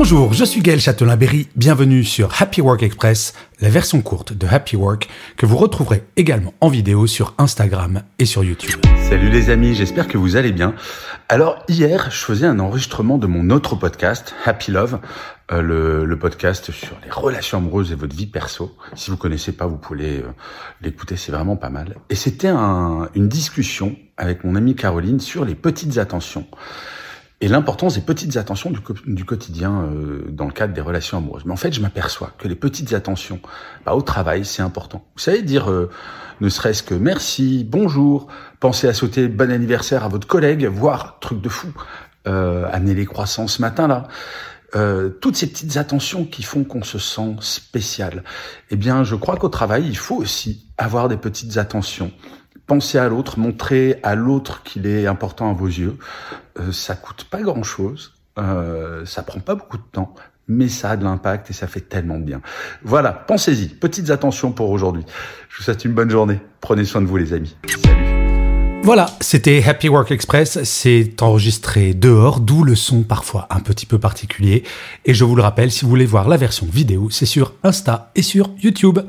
Bonjour, je suis Gaël Châtelain-Berry, bienvenue sur Happy Work Express, la version courte de Happy Work que vous retrouverez également en vidéo sur Instagram et sur YouTube. Salut les amis, j'espère que vous allez bien. Alors hier, je faisais un enregistrement de mon autre podcast, Happy Love, euh, le, podcast sur les relations amoureuses et votre vie perso. Si vous connaissez pas, vous pouvez euh, l'écouter, c'est vraiment pas mal. Et c'était un, une discussion avec mon amie Caroline sur les petites attentions et l'importance des petites attentions du, quotidien euh, dans le cadre des relations amoureuses. Mais en fait, je m'aperçois que les petites attentions bah, au travail, c'est important. Vous savez, dire euh, ne serait-ce que merci, bonjour, pensez à sauter bon anniversaire à votre collègue, voire, truc de fou, euh, amener les croissants ce matin-là. Euh, toutes ces petites attentions qui font qu'on se sent spécial. Eh bien, je crois qu'au travail, il faut aussi avoir des petites attentions penser à l'autre, montrer à l'autre qu'il est important à vos yeux, euh, ça coûte pas grand chose, euh, ça prend pas beaucoup de temps, mais ça a de l'impact et ça fait tellement de bien. Voilà, pensez-y. Petites attentions pour aujourd'hui. Je vous souhaite une bonne journée. Prenez soin de vous, les amis. Salut. Voilà, c'était Happy Work Express. C'est enregistré dehors, d'où le son parfois un petit peu particulier. Et je vous le rappelle, si vous voulez voir la version vidéo, c'est sur Insta et sur YouTube.